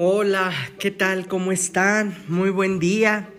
Hola, ¿qué tal? ¿Cómo están? Muy buen día.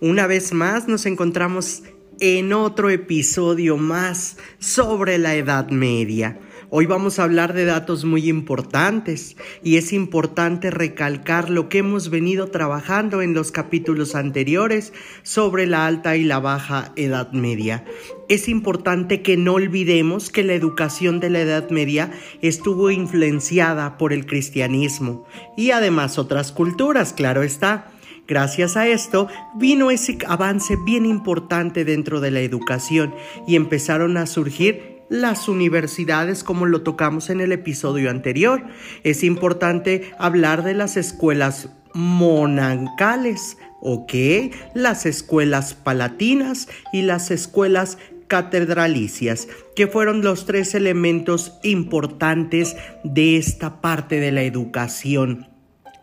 Una vez más nos encontramos en otro episodio más sobre la Edad Media. Hoy vamos a hablar de datos muy importantes y es importante recalcar lo que hemos venido trabajando en los capítulos anteriores sobre la alta y la baja Edad Media. Es importante que no olvidemos que la educación de la Edad Media estuvo influenciada por el cristianismo y además otras culturas, claro está. Gracias a esto vino ese avance bien importante dentro de la educación y empezaron a surgir las universidades como lo tocamos en el episodio anterior. Es importante hablar de las escuelas monancales, ¿ok? Las escuelas palatinas y las escuelas catedralicias, que fueron los tres elementos importantes de esta parte de la educación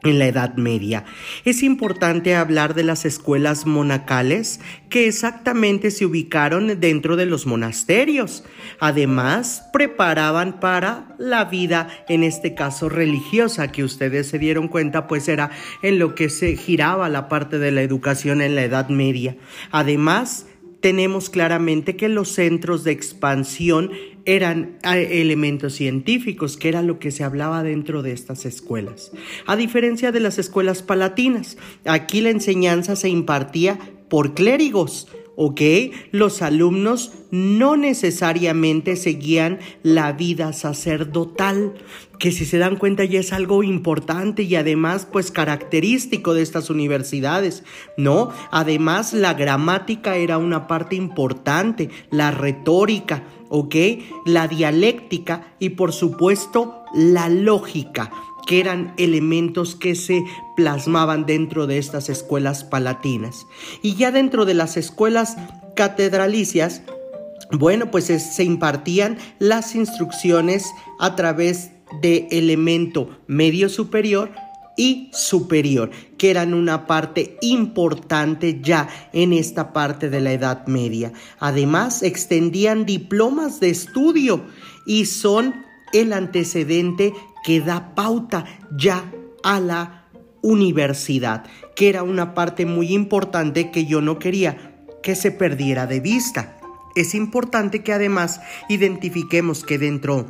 en la Edad Media. Es importante hablar de las escuelas monacales que exactamente se ubicaron dentro de los monasterios. Además, preparaban para la vida, en este caso religiosa, que ustedes se dieron cuenta, pues era en lo que se giraba la parte de la educación en la Edad Media. Además, tenemos claramente que los centros de expansión eran elementos científicos, que era lo que se hablaba dentro de estas escuelas. A diferencia de las escuelas palatinas, aquí la enseñanza se impartía por clérigos, ¿ok? Los alumnos no necesariamente seguían la vida sacerdotal, que si se dan cuenta ya es algo importante y además pues característico de estas universidades, ¿no? Además la gramática era una parte importante, la retórica, ¿ok? La dialéctica y por supuesto la lógica que eran elementos que se plasmaban dentro de estas escuelas palatinas. Y ya dentro de las escuelas catedralicias, bueno, pues se impartían las instrucciones a través de elemento medio superior y superior, que eran una parte importante ya en esta parte de la Edad Media. Además, extendían diplomas de estudio y son el antecedente que da pauta ya a la universidad, que era una parte muy importante que yo no quería que se perdiera de vista. Es importante que además identifiquemos que dentro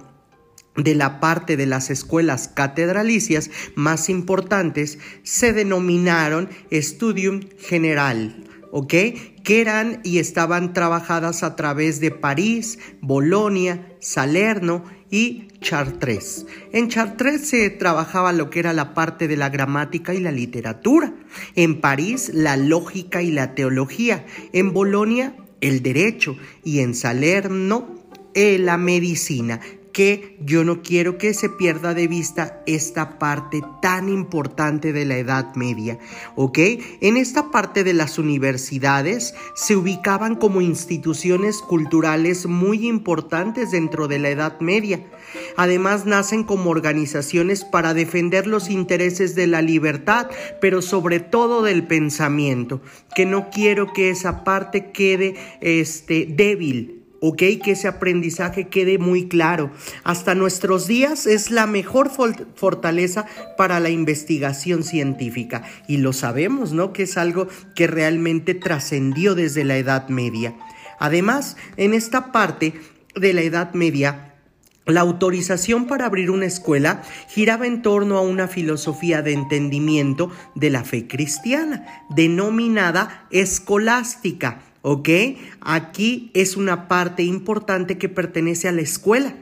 de la parte de las escuelas catedralicias más importantes se denominaron Studium General, ¿ok? Que eran y estaban trabajadas a través de París, Bolonia, Salerno y Chartres. En Chartres se trabajaba lo que era la parte de la gramática y la literatura. En París, la lógica y la teología. En Bolonia, el derecho. Y en Salerno, eh, la medicina que yo no quiero que se pierda de vista esta parte tan importante de la Edad Media, ¿ok? En esta parte de las universidades se ubicaban como instituciones culturales muy importantes dentro de la Edad Media. Además nacen como organizaciones para defender los intereses de la libertad, pero sobre todo del pensamiento, que no quiero que esa parte quede este débil ¿ok? Que ese aprendizaje quede muy claro. Hasta nuestros días es la mejor fortaleza para la investigación científica y lo sabemos, ¿no? Que es algo que realmente trascendió desde la Edad Media. Además, en esta parte de la Edad Media, la autorización para abrir una escuela giraba en torno a una filosofía de entendimiento de la fe cristiana, denominada escolástica ¿ok? Aquí es una parte importante que pertenece a la escuela.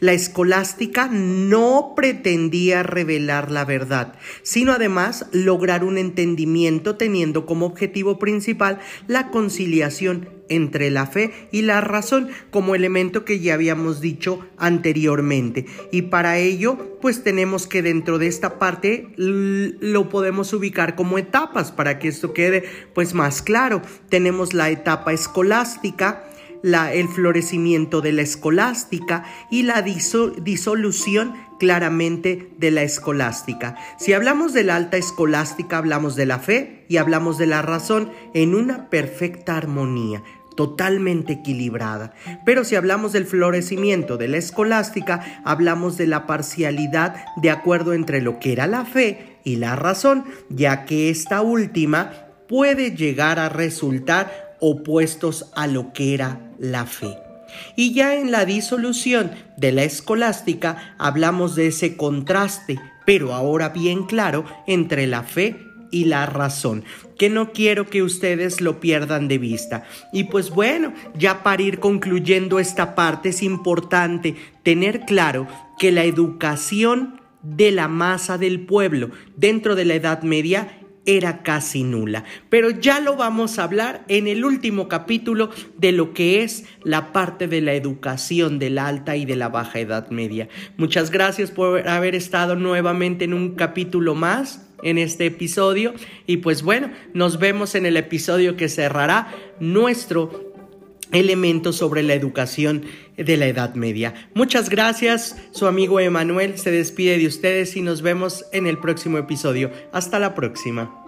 La escolástica no pretendía revelar la verdad, sino además lograr un entendimiento teniendo como objetivo principal la conciliación entre la fe y la razón como elemento que ya habíamos dicho anteriormente. Y para ello, pues tenemos que dentro de esta parte lo podemos ubicar como etapas para que esto quede pues más claro. Tenemos la etapa escolástica, la, el florecimiento de la escolástica y la disolución claramente de la escolástica. Si hablamos de la alta escolástica, hablamos de la fe y hablamos de la razón en una perfecta armonía. totalmente equilibrada. Pero si hablamos del florecimiento de la escolástica, hablamos de la parcialidad de acuerdo entre lo que era la fe y la razón, ya que esta última puede llegar a resultar opuestos a lo que era la fe. Y ya en la disolución de la escolástica hablamos de ese contraste, pero ahora bien claro, entre la fe y la razón, que no quiero que ustedes lo pierdan de vista. Y pues bueno, ya para ir concluyendo esta parte es importante tener claro que la educación de la masa del pueblo dentro de la Edad Media era casi nula. Pero ya lo vamos a hablar en el último capítulo de lo que es la parte de la educación de la alta y de la baja edad media. Muchas gracias por haber estado nuevamente en un capítulo más en este episodio y pues bueno, nos vemos en el episodio que cerrará nuestro elemento sobre la educación de la Edad Media. Muchas gracias, su amigo Emanuel se despide de ustedes y nos vemos en el próximo episodio. Hasta la próxima.